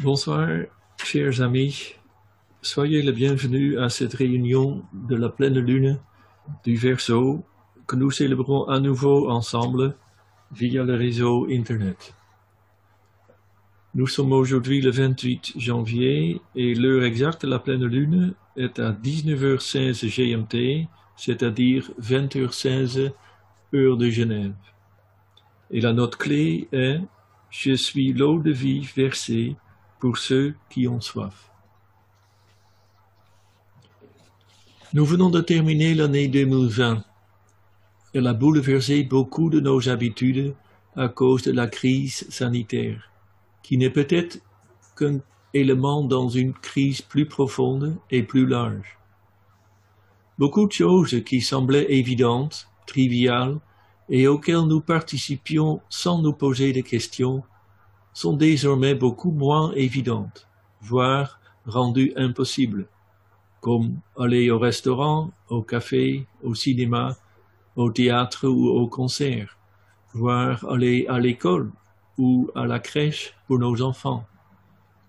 Bonsoir, chers amis. Soyez les bienvenus à cette réunion de la pleine lune du Verseau que nous célébrons à nouveau ensemble via le réseau Internet. Nous sommes aujourd'hui le 28 janvier et l'heure exacte de la pleine lune est à 19h16 GMT, c'est-à-dire 20h16 heure de Genève. Et la note clé est Je suis l'eau de vie versée pour ceux qui ont soif. Nous venons de terminer l'année 2020. Elle a bouleversé beaucoup de nos habitudes à cause de la crise sanitaire, qui n'est peut-être qu'un élément dans une crise plus profonde et plus large. Beaucoup de choses qui semblaient évidentes, triviales, et auxquelles nous participions sans nous poser de questions, sont désormais beaucoup moins évidentes, voire rendues impossibles, comme aller au restaurant, au café, au cinéma, au théâtre ou au concert, voire aller à l'école ou à la crèche pour nos enfants.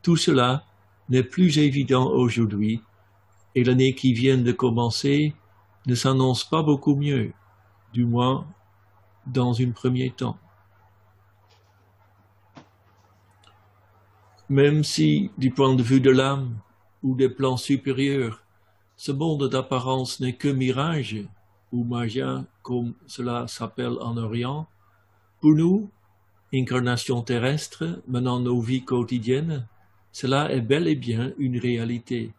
Tout cela n'est plus évident aujourd'hui et l'année qui vient de commencer ne s'annonce pas beaucoup mieux, du moins dans un premier temps. Même si, du point de vue de l'âme ou des plans supérieurs, ce monde d'apparence n'est que mirage, ou magia comme cela s'appelle en Orient, pour nous, incarnation terrestre menant nos vies quotidiennes, cela est bel et bien une réalité.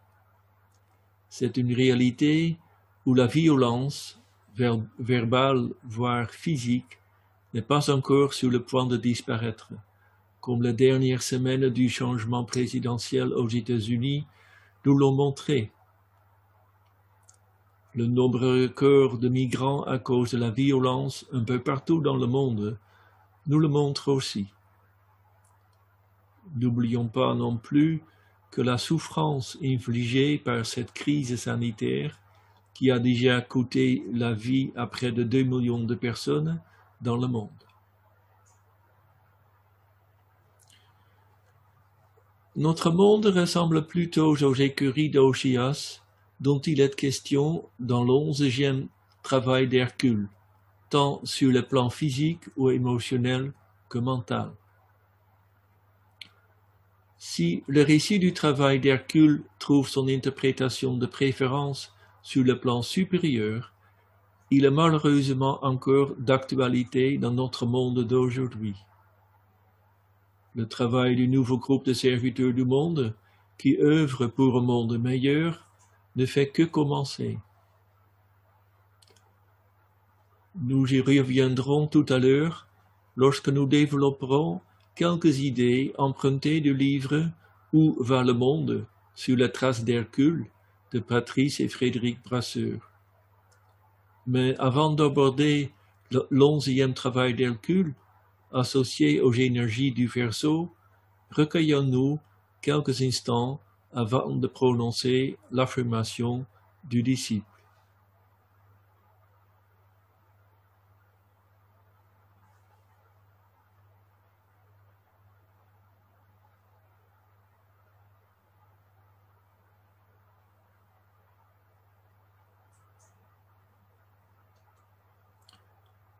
C'est une réalité où la violence, verbale voire physique, n'est pas encore sur le point de disparaître comme les dernières semaines du changement présidentiel aux États-Unis nous l'ont montré. Le nombre record de migrants à cause de la violence un peu partout dans le monde nous le montre aussi. N'oublions pas non plus que la souffrance infligée par cette crise sanitaire, qui a déjà coûté la vie à près de 2 millions de personnes dans le monde. Notre monde ressemble plutôt aux écuries d'Ochias, dont il est question dans l'onzième travail d'Hercule, tant sur le plan physique ou émotionnel que mental. Si le récit du travail d'Hercule trouve son interprétation de préférence sur le plan supérieur, il est malheureusement encore d'actualité dans notre monde d'aujourd'hui le travail du nouveau groupe de serviteurs du monde, qui œuvre pour un monde meilleur, ne fait que commencer. Nous y reviendrons tout à l'heure lorsque nous développerons quelques idées empruntées du livre Où va le monde sur la trace d'Hercule de Patrice et Frédéric Brasseur. Mais avant d'aborder l'onzième travail d'Hercule, associés aux énergies du verso, recueillons-nous quelques instants avant de prononcer l'affirmation du disciple.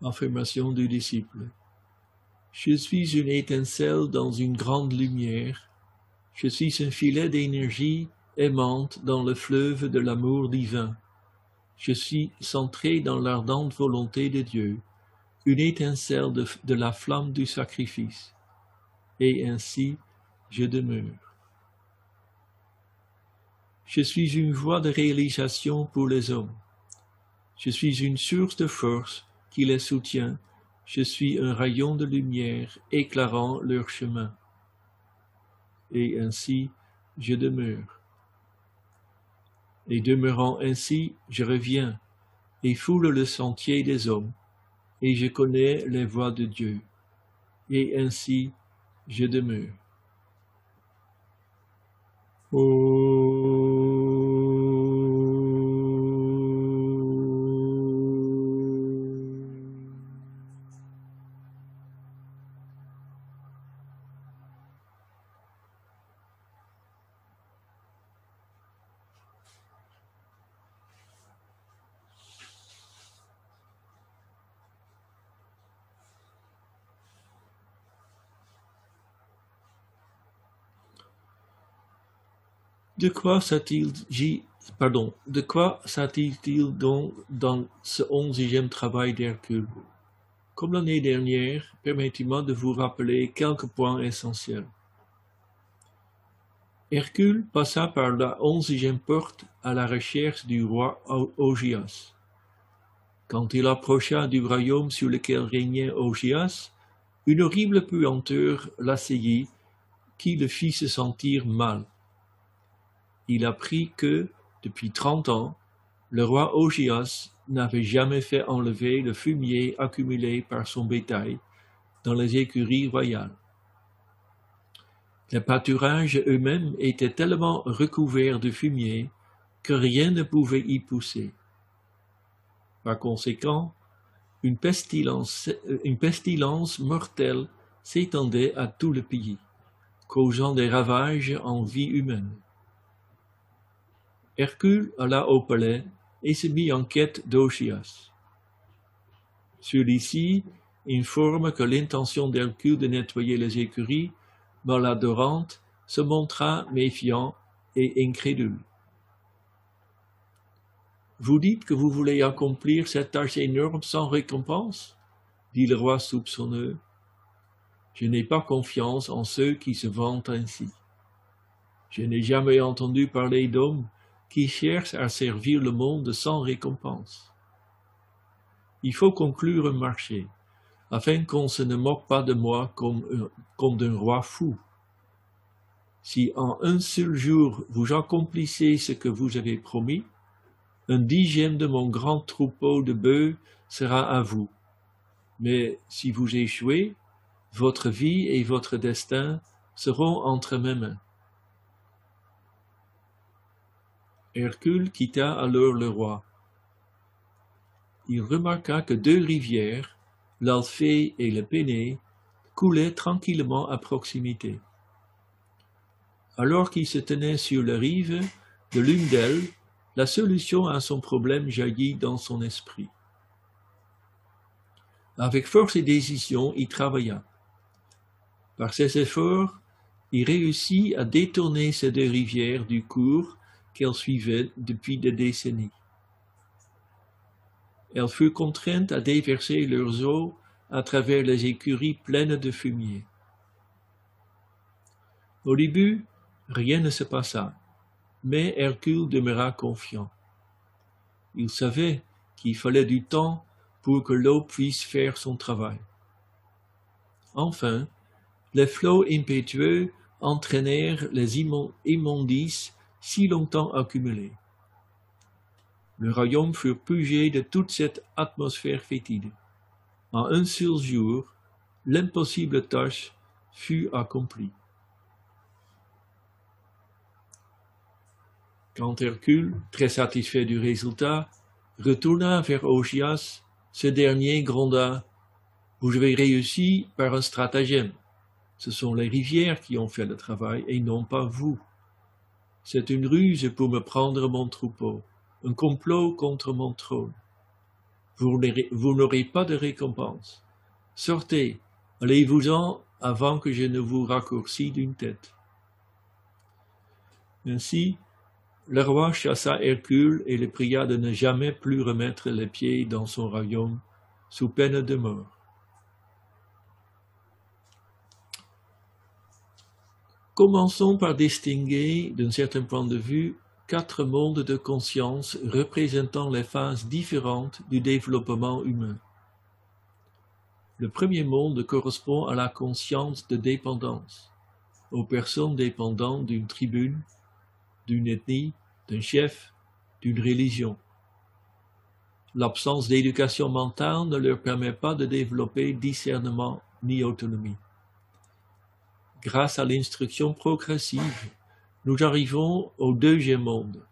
Affirmation du disciple. Je suis une étincelle dans une grande lumière. Je suis un filet d'énergie aimante dans le fleuve de l'amour divin. Je suis centré dans l'ardente volonté de Dieu, une étincelle de, de la flamme du sacrifice. Et ainsi, je demeure. Je suis une voie de réalisation pour les hommes. Je suis une source de force qui les soutient je suis un rayon de lumière éclairant leur chemin. Et ainsi, je demeure. Et demeurant ainsi, je reviens et foule le sentier des hommes, et je connais les voies de Dieu. Et ainsi, je demeure. De quoi s'agit-il donc dans ce onzième travail d'Hercule? Comme l'année dernière, permettez-moi de vous rappeler quelques points essentiels. Hercule passa par la onzième porte à la recherche du roi Augias. Quand il approcha du royaume sur lequel régnait Augias, une horrible puanteur l'assaillit qui le fit se sentir mal. Il apprit que, depuis trente ans, le roi Augias n'avait jamais fait enlever le fumier accumulé par son bétail dans les écuries royales. Les pâturages eux-mêmes étaient tellement recouverts de fumier que rien ne pouvait y pousser. Par conséquent, une pestilence, une pestilence mortelle s'étendait à tout le pays, causant des ravages en vie humaine. Hercule alla au palais et se mit en quête d'Ochias. Celui-ci informe que l'intention d'Hercule de nettoyer les écuries maladorantes se montra méfiant et incrédule. Vous dites que vous voulez accomplir cette tâche énorme sans récompense? dit le roi soupçonneux. Je n'ai pas confiance en ceux qui se vantent ainsi. Je n'ai jamais entendu parler d'hommes qui cherchent à servir le monde sans récompense. Il faut conclure un marché, afin qu'on se ne moque pas de moi comme, comme d'un roi fou. Si en un seul jour vous accomplissez ce que vous avez promis, un dixième de mon grand troupeau de bœufs sera à vous. Mais si vous échouez, votre vie et votre destin seront entre mes mains. Hercule quitta alors le roi. Il remarqua que deux rivières, l'Alphée et le Péné, coulaient tranquillement à proximité. Alors qu'il se tenait sur la rive de l'une d'elles, la solution à son problème jaillit dans son esprit. Avec force et décision, il travailla. Par ses efforts, il réussit à détourner ces deux rivières du cours qu'elles suivaient depuis des décennies. Elles furent contraintes à déverser leurs eaux à travers les écuries pleines de fumier. Au début, rien ne se passa mais Hercule demeura confiant. Il savait qu'il fallait du temps pour que l'eau puisse faire son travail. Enfin, les flots impétueux entraînèrent les immondices si longtemps accumulés. Le royaume fut purgé de toute cette atmosphère fétide. En un seul jour, l'impossible tâche fut accomplie. Quand Hercule, très satisfait du résultat, retourna vers Augias, ce dernier gronda Vous avez réussi par un stratagème. Ce sont les rivières qui ont fait le travail et non pas vous. C'est une ruse pour me prendre mon troupeau, un complot contre mon trône. Vous n'aurez pas de récompense. Sortez, allez-vous-en avant que je ne vous raccourcis d'une tête. Ainsi, le roi chassa Hercule et le pria de ne jamais plus remettre les pieds dans son royaume, sous peine de mort. Commençons par distinguer, d'un certain point de vue, quatre mondes de conscience représentant les phases différentes du développement humain. Le premier monde correspond à la conscience de dépendance, aux personnes dépendantes d'une tribune, d'une ethnie, d'un chef, d'une religion. L'absence d'éducation mentale ne leur permet pas de développer discernement ni autonomie. Grâce à l'instruction progressive, nous arrivons au deuxième monde,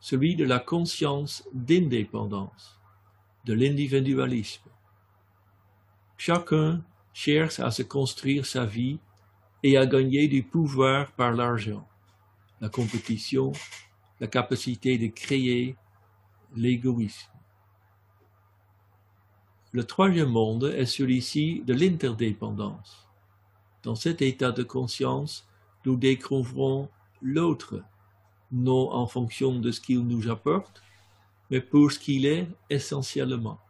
celui de la conscience d'indépendance, de l'individualisme. Chacun cherche à se construire sa vie et à gagner du pouvoir par l'argent la compétition, la capacité de créer, l'égoïsme. Le troisième monde est celui-ci de l'interdépendance. Dans cet état de conscience, nous découvrons l'autre, non en fonction de ce qu'il nous apporte, mais pour ce qu'il est essentiellement.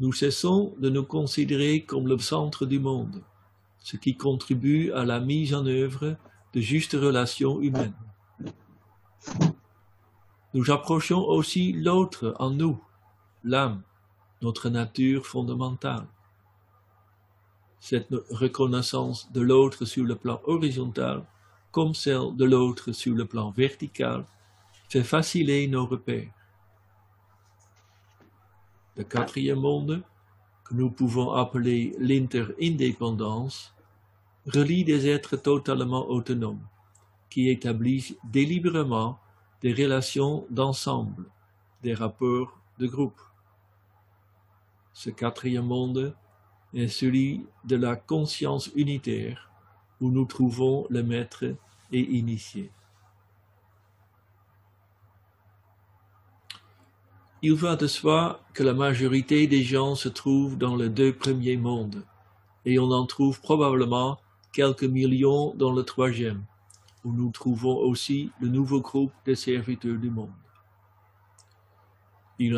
Nous cessons de nous considérer comme le centre du monde, ce qui contribue à la mise en œuvre de justes relations humaines. Nous approchons aussi l'autre en nous, l'âme, notre nature fondamentale. Cette reconnaissance de l'autre sur le plan horizontal, comme celle de l'autre sur le plan vertical, fait faciliter nos repères. Le quatrième monde, que nous pouvons appeler l'interindépendance, relie des êtres totalement autonomes, qui établissent délibérément des relations d'ensemble, des rapports de groupe. Ce quatrième monde est celui de la conscience unitaire, où nous trouvons le maître et initié. Il va de soi que la majorité des gens se trouvent dans les deux premiers mondes, et on en trouve probablement quelques millions dans le troisième, où nous trouvons aussi le nouveau groupe des serviteurs du monde. Il,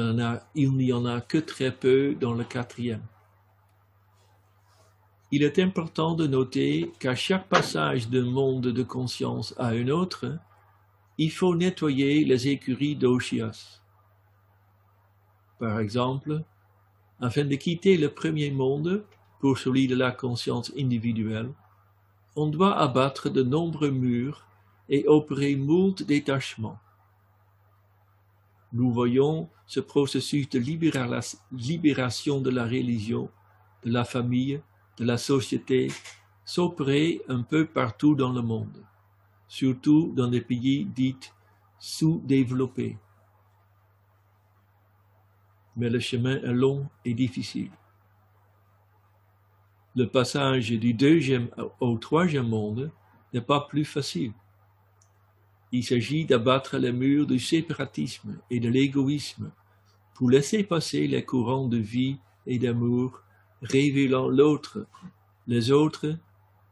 n'y en a que très peu dans le quatrième. Il est important de noter qu'à chaque passage d'un monde de conscience à un autre, il faut nettoyer les écuries d'Ochias. Par exemple, afin de quitter le premier monde pour celui de la conscience individuelle, on doit abattre de nombreux murs et opérer moult détachements. Nous voyons ce processus de libération de la religion, de la famille, de la société s'opérer un peu partout dans le monde, surtout dans des pays dits sous-développés. Mais le chemin est long et difficile. Le passage du deuxième au troisième monde n'est pas plus facile. Il s'agit d'abattre les murs du séparatisme et de l'égoïsme pour laisser passer les courants de vie et d'amour révélant l'autre, les autres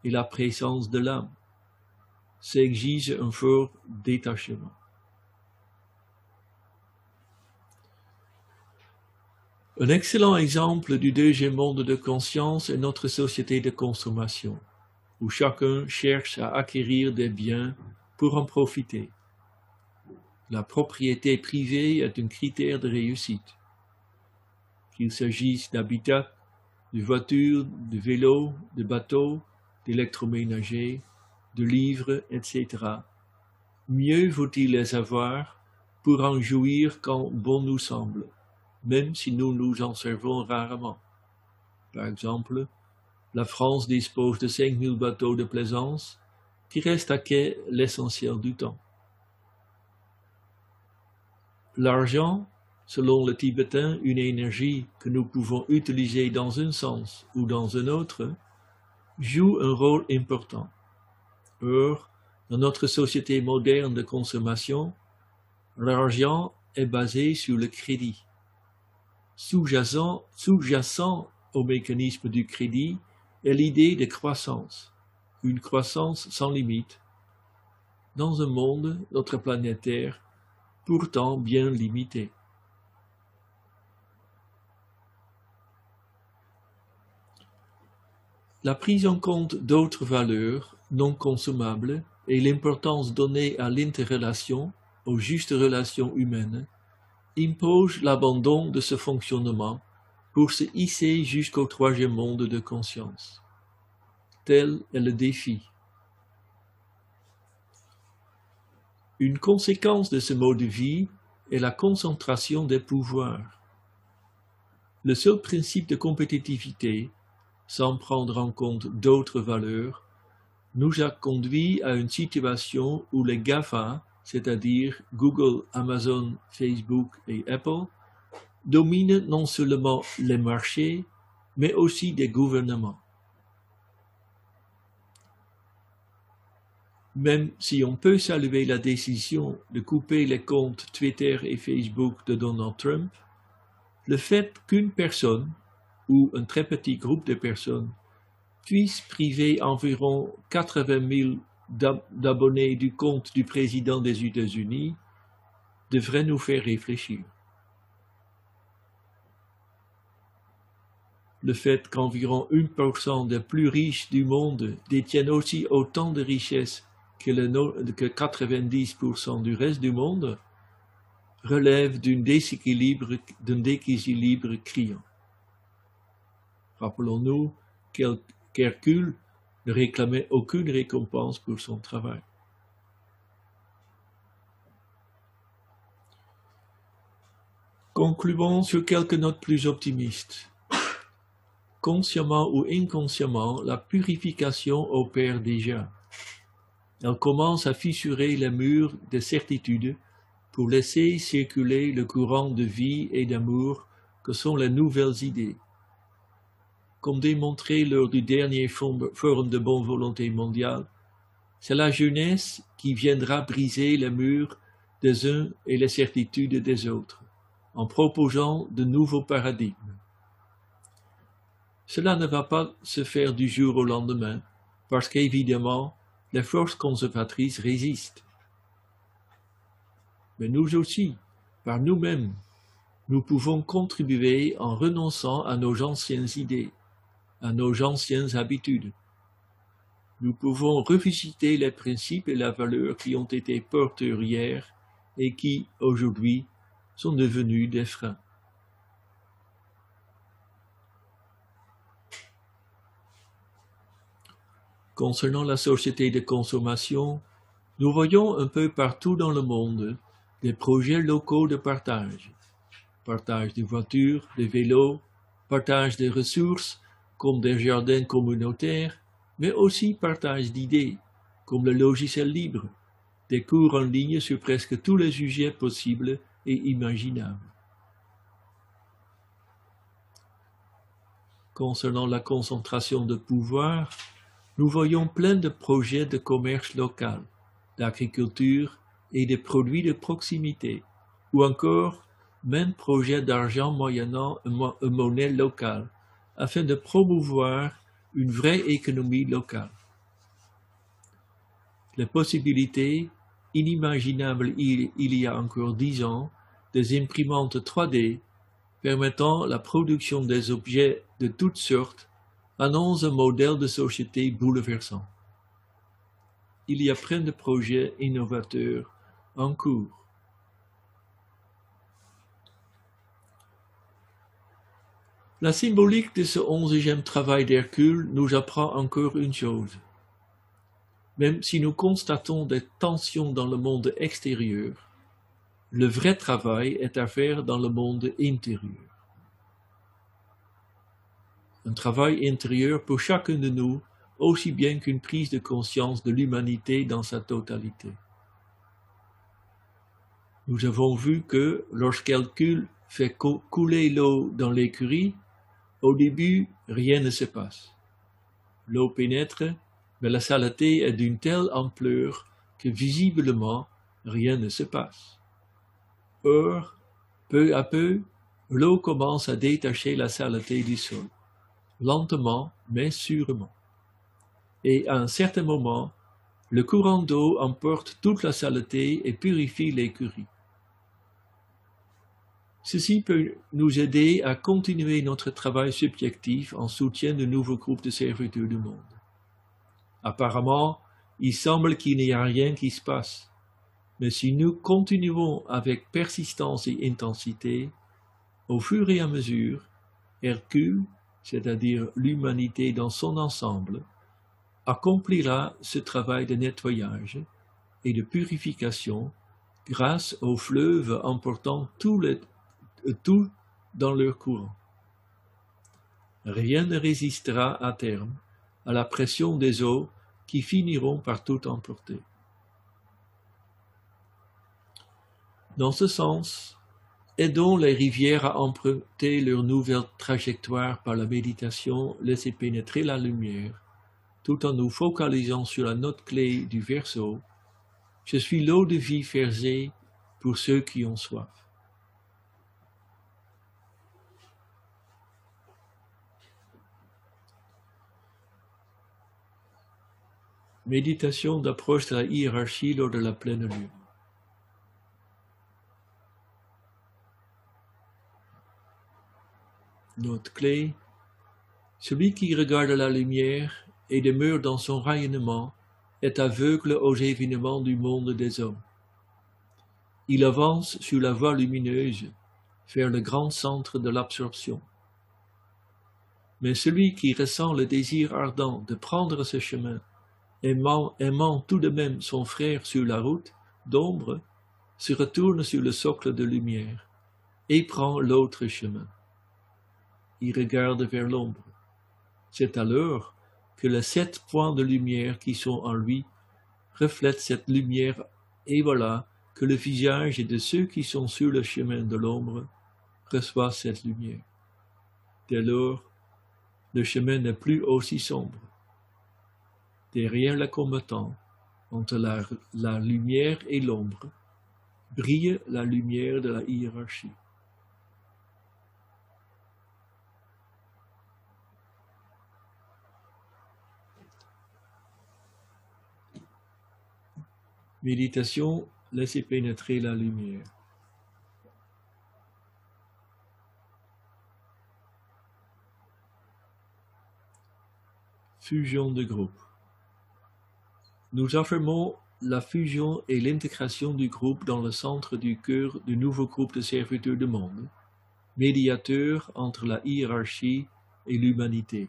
et la présence de l'âme. Ça exige un fort détachement. Un excellent exemple du deuxième monde de conscience est notre société de consommation, où chacun cherche à acquérir des biens pour en profiter. La propriété privée est un critère de réussite. Qu'il s'agisse d'habitat, de voitures, de vélos, de bateaux, d'électroménagers, de livres, etc. Mieux vaut-il les avoir pour en jouir quand bon nous semble même si nous nous en servons rarement. Par exemple, la France dispose de 5000 bateaux de plaisance qui restent à quai l'essentiel du temps. L'argent, selon le tibétain, une énergie que nous pouvons utiliser dans un sens ou dans un autre, joue un rôle important. Or, dans notre société moderne de consommation, l'argent est basé sur le crédit sous-jacent, au mécanisme du crédit est l'idée de croissance, une croissance sans limite, dans un monde, notre planète Terre, pourtant bien limité. La prise en compte d'autres valeurs non consommables et l'importance donnée à l'interrelation, aux justes relations humaines, impose l'abandon de ce fonctionnement pour se hisser jusqu'au troisième monde de conscience. Tel est le défi. Une conséquence de ce mode de vie est la concentration des pouvoirs. Le seul principe de compétitivité, sans prendre en compte d'autres valeurs, nous a conduit à une situation où les GAFA c'est-à-dire Google, Amazon, Facebook et Apple, dominent non seulement les marchés, mais aussi des gouvernements. Même si on peut saluer la décision de couper les comptes Twitter et Facebook de Donald Trump, le fait qu'une personne, ou un très petit groupe de personnes, puisse priver environ 80 000 d'abonnés du compte du président des États-Unis devrait nous faire réfléchir. Le fait qu'environ 1% des plus riches du monde détiennent aussi autant de richesses que, que 90% du reste du monde relève d'un déséquilibre, déséquilibre criant. Rappelons-nous qu'Hercule ne réclamait aucune récompense pour son travail. Concluons sur quelques notes plus optimistes. Consciemment ou inconsciemment, la purification opère déjà. Elle commence à fissurer les murs de certitude pour laisser circuler le courant de vie et d'amour que sont les nouvelles idées. Comme démontré lors du dernier forum de bonne volonté mondiale, c'est la jeunesse qui viendra briser les murs des uns et les certitudes des autres, en proposant de nouveaux paradigmes. Cela ne va pas se faire du jour au lendemain, parce qu'évidemment, les forces conservatrices résistent mais nous aussi, par nous-mêmes, nous pouvons contribuer en renonçant à nos anciennes idées, à nos anciennes habitudes. Nous pouvons revisiter les principes et la valeur qui ont été porteurs hier et qui, aujourd'hui, sont devenus des freins. Concernant la société de consommation, nous voyons un peu partout dans le monde des projets locaux de partage. Partage de voitures, de vélos, partage des ressources comme des jardins communautaires, mais aussi partage d'idées comme le logiciel libre, des cours en ligne sur presque tous les sujets possibles et imaginables. Concernant la concentration de pouvoir, nous voyons plein de projets de commerce local, d'agriculture, et des produits de proximité, ou encore même projet d'argent moyennant une monnaie locale, afin de promouvoir une vraie économie locale. Les possibilités inimaginables il, y a encore dix ans des imprimantes 3D permettant la production des objets de toutes sortes annoncent un modèle de société bouleversant. Il y a plein de projets innovateurs en cours. La symbolique de ce onzième travail d'Hercule nous apprend encore une chose. Même si nous constatons des tensions dans le monde extérieur, le vrai travail est à faire dans le monde intérieur. Un travail intérieur pour chacun de nous aussi bien qu'une prise de conscience de l'humanité dans sa totalité. Nous avons vu que lorsqu'Hercule fait couler l'eau dans l'écurie, au début, rien ne se passe. L'eau pénètre, mais la saleté est d'une telle ampleur que visiblement rien ne se passe. Or, peu à peu, l'eau commence à détacher la saleté du sol, lentement mais sûrement. Et à un certain moment, le courant d'eau emporte toute la saleté et purifie l'écurie. Ceci peut nous aider à continuer notre travail subjectif en soutien de nouveaux groupes de serviteurs du monde. Apparemment, il semble qu'il n'y a rien qui se passe, mais si nous continuons avec persistance et intensité, au fur et à mesure, Hercule, c'est-à-dire l'humanité dans son ensemble, accomplira ce travail de nettoyage et de purification grâce aux fleuves emportant tous les tout dans leur courant. Rien ne résistera à terme à la pression des eaux qui finiront par tout emporter. Dans ce sens, aidons les rivières à emprunter leur nouvelle trajectoire par la méditation, laisser pénétrer la lumière, tout en nous focalisant sur la note clé du verso. Je suis l'eau de vie versée pour ceux qui ont soif. Méditation d'approche de la hiérarchie lors de la pleine lune. Note clé. Celui qui regarde la lumière et demeure dans son rayonnement est aveugle aux événements du monde des hommes. Il avance sur la voie lumineuse vers le grand centre de l'absorption. Mais celui qui ressent le désir ardent de prendre ce chemin, aimant, tout de même son frère sur la route d'ombre, se retourne sur le socle de lumière et prend l'autre chemin. Il regarde vers l'ombre. C'est alors que les sept points de lumière qui sont en lui reflètent cette lumière, et voilà que le visage de ceux qui sont sur le chemin de l'ombre reçoit cette lumière. Dès lors, le chemin n'est plus aussi sombre. Derrière le combattant, entre la, la lumière et l'ombre, brille la lumière de la hiérarchie. Méditation, laissez pénétrer la lumière. Fusion de groupe. Nous affirmons la fusion et l'intégration du groupe dans le centre du cœur du nouveau groupe de serviteurs du monde, médiateur entre la hiérarchie et l'humanité.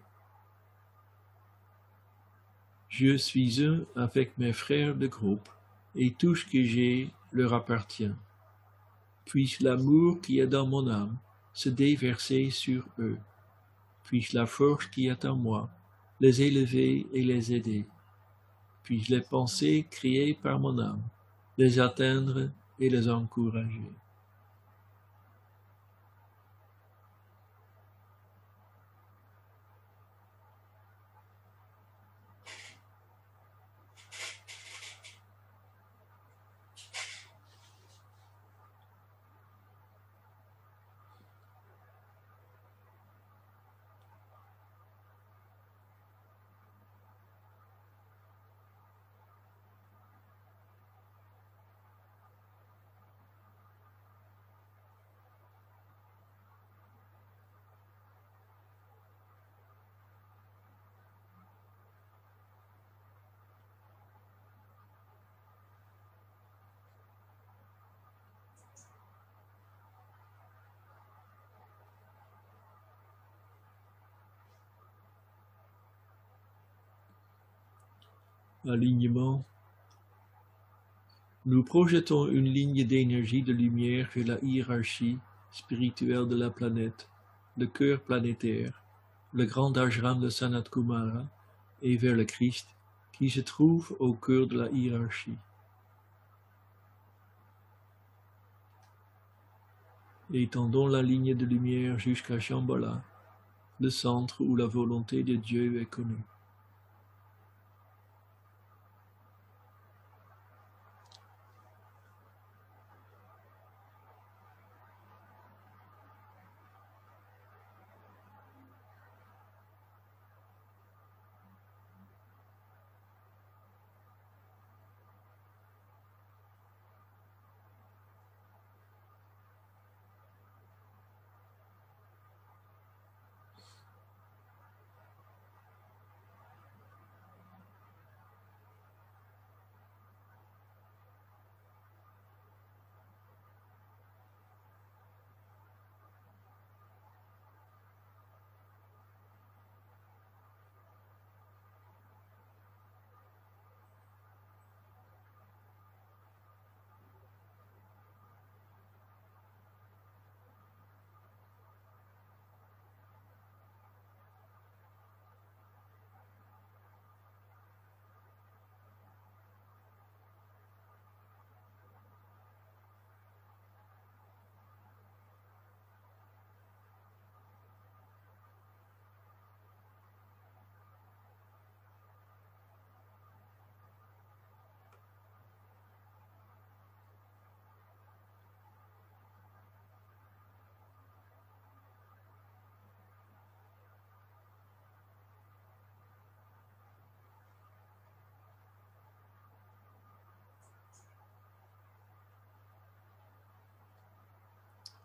Je suis un avec mes frères de groupe et tout ce que j'ai leur appartient. Puisse l'amour qui est dans mon âme se déverser sur eux? Puisse la force qui est en moi les élever et les aider? Puisse les pensées créées par mon âme les atteindre et les encourager. Alignement, nous projetons une ligne d'énergie de lumière vers la hiérarchie spirituelle de la planète, le cœur planétaire, le grand ashram de Sanat Kumara et vers le Christ qui se trouve au cœur de la hiérarchie. Étendons la ligne de lumière jusqu'à Shambhala, le centre où la volonté de Dieu est connue.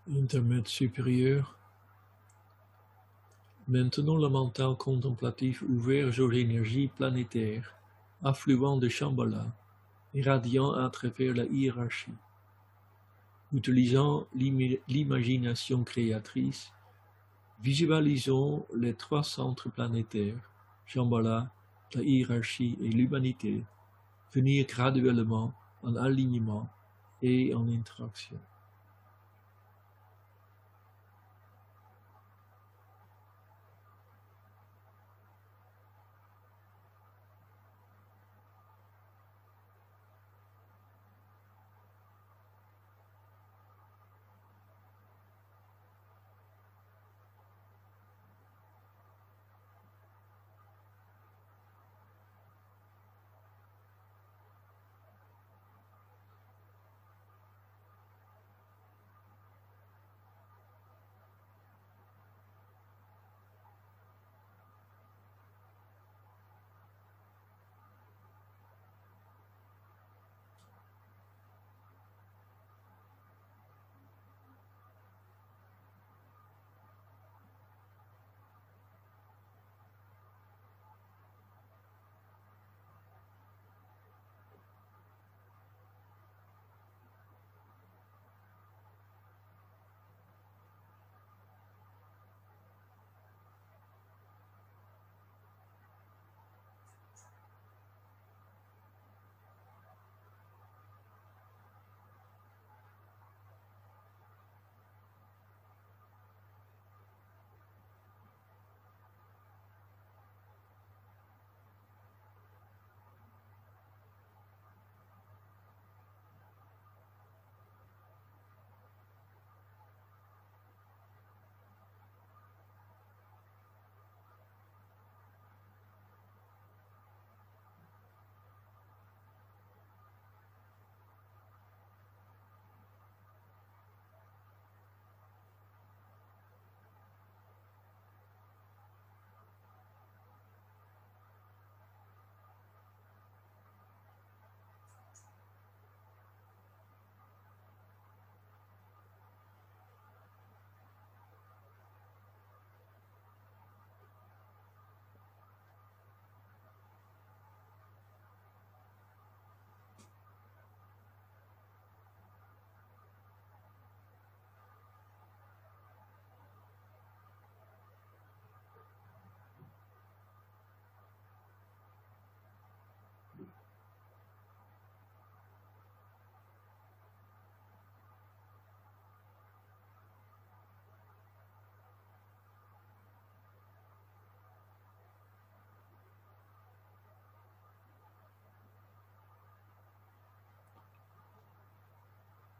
Intermède supérieur. Maintenant le mental contemplatif ouvert aux énergies planétaires, affluent de Shambhala, irradiant à travers la hiérarchie. Utilisant l'imagination créatrice, visualisons les trois centres planétaires, Shambhala, la hiérarchie et l'humanité, venir graduellement en alignement et en interaction.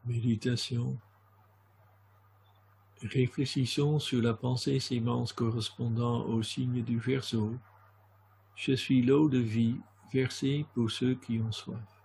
Méditation. Réfléchissons sur la pensée sémence correspondant au signe du Verseau. Je suis l'eau de vie versée pour ceux qui ont soif.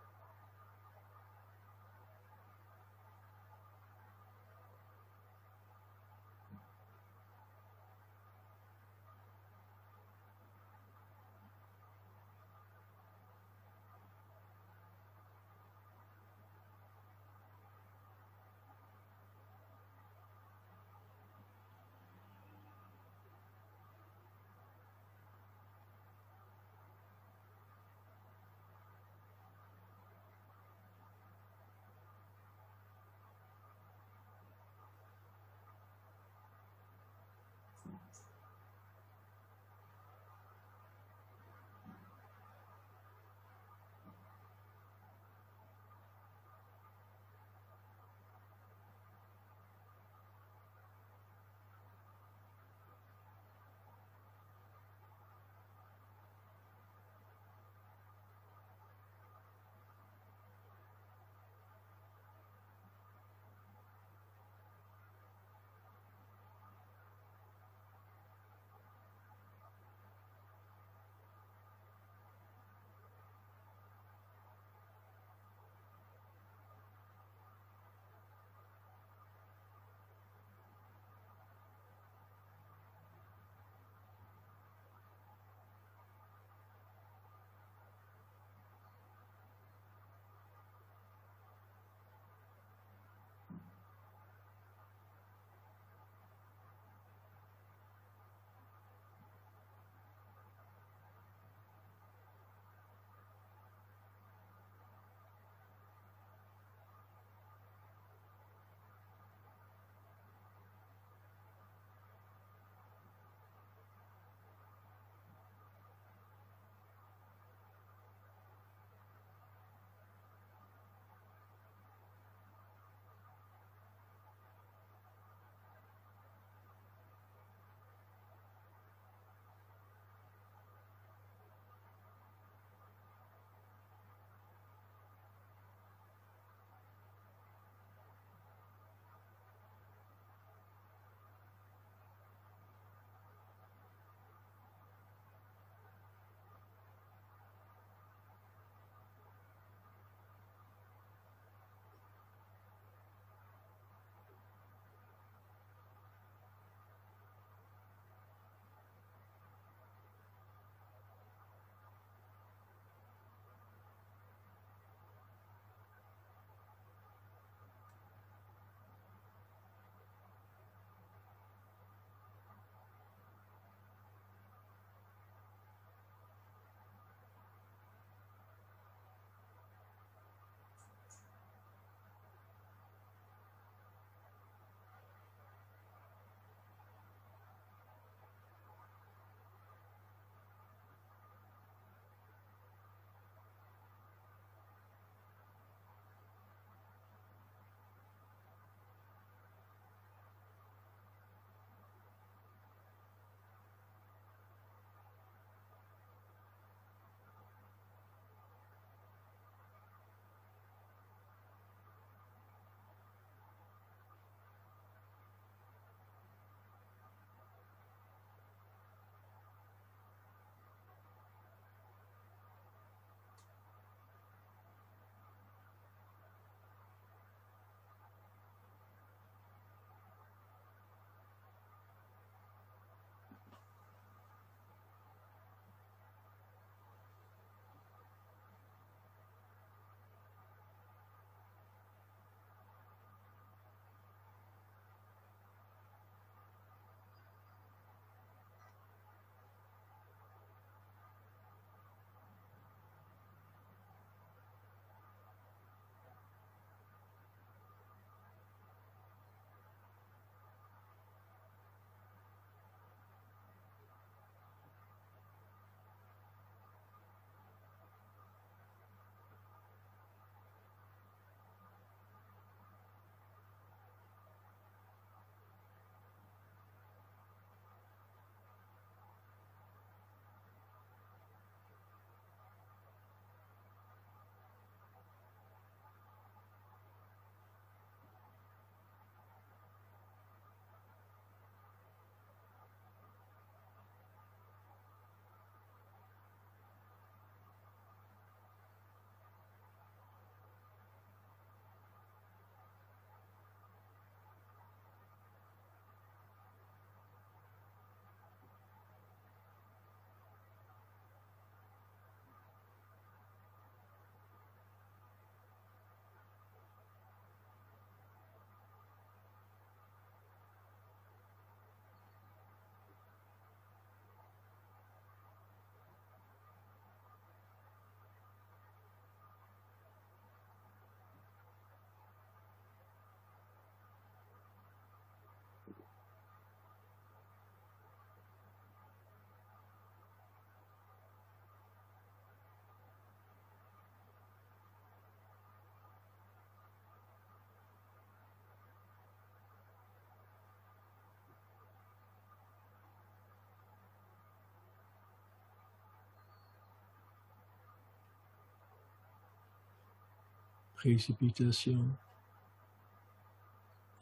Précipitation.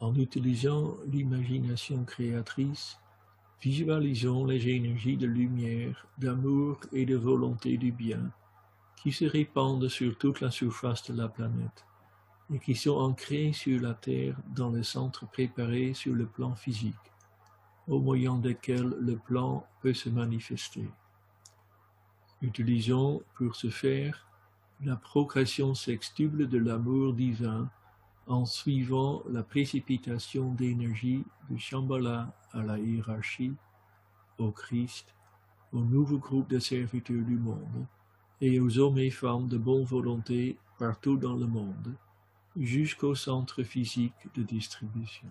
En utilisant l'imagination créatrice, visualisons les énergies de lumière, d'amour et de volonté du bien qui se répandent sur toute la surface de la planète et qui sont ancrées sur la Terre dans les centres préparés sur le plan physique, au moyen desquels le plan peut se manifester. Utilisons pour ce faire la progression sextuple de l'amour divin en suivant la précipitation d'énergie du Shambhala à la hiérarchie, au Christ, au nouveau groupe de serviteurs du monde et aux hommes et femmes de bonne volonté partout dans le monde, jusqu'au centre physique de distribution.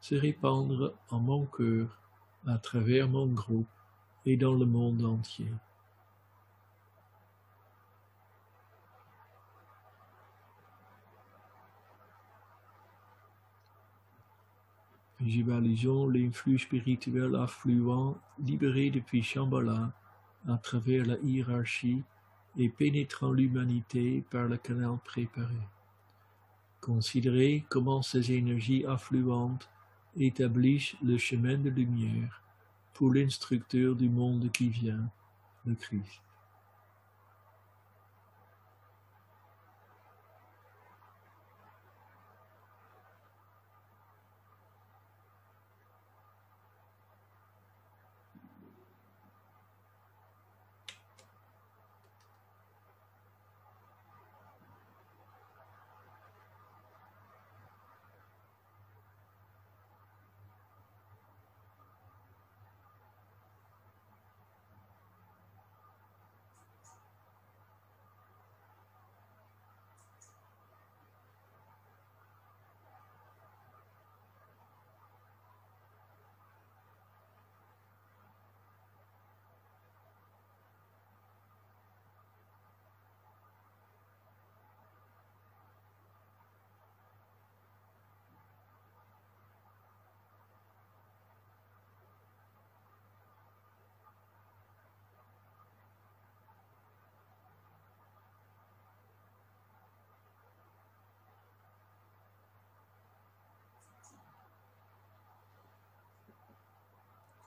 se répandre en mon cœur, à travers mon groupe et dans le monde entier. Visualisons l'influx spirituel affluent libéré depuis Shambhala à travers la hiérarchie et pénétrant l'humanité par le canal préparé. Considérez comment ces énergies affluentes établissent le chemin de lumière pour l'instructeur du monde qui vient, le Christ.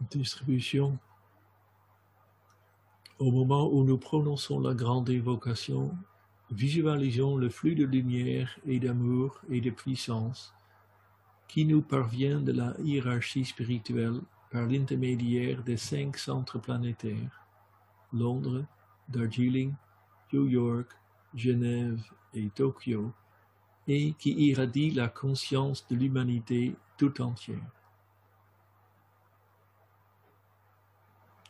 Distribution. Au moment où nous prononçons la grande évocation, visualisons le flux de lumière et d'amour et de puissance qui nous parvient de la hiérarchie spirituelle par l'intermédiaire des cinq centres planétaires, Londres, Darjeeling, New York, Genève et Tokyo, et qui irradie la conscience de l'humanité tout entière.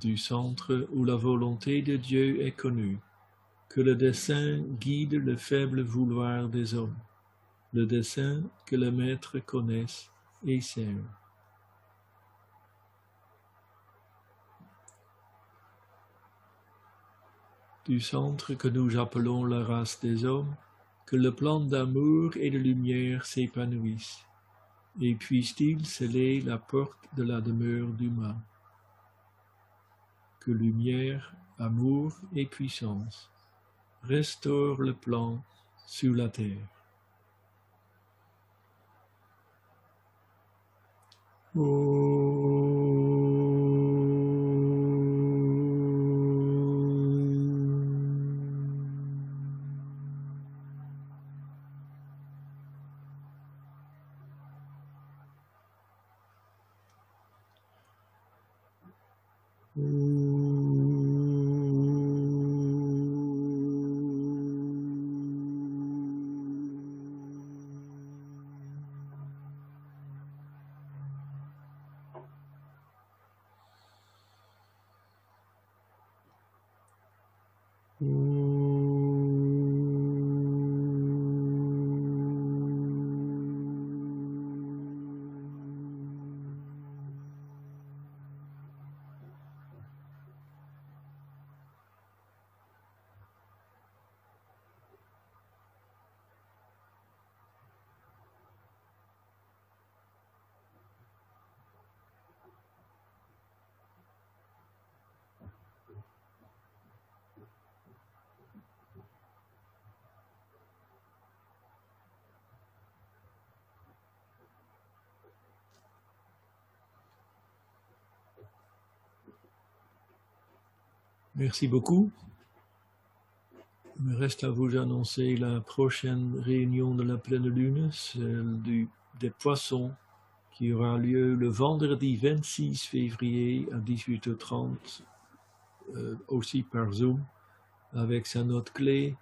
Du centre où la volonté de Dieu est connue, que le dessein guide le faible vouloir des hommes, le dessein que le Maître connaisse et serve. du centre que nous appelons la race des hommes, que le plan d'amour et de lumière s'épanouisse, et puisse-t-il sceller la porte de la demeure du mal. Lumière, amour et puissance restaurent le plan sur la terre. Merci beaucoup. Il me reste à vous annoncer la prochaine réunion de la pleine lune, celle du, des poissons, qui aura lieu le vendredi 26 février à 18h30, euh, aussi par Zoom, avec sa note clé.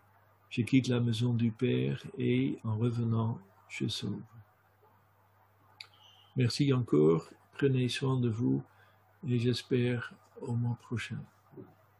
Je quitte la maison du Père et en revenant, je sauve. Merci encore, prenez soin de vous et j'espère au mois prochain.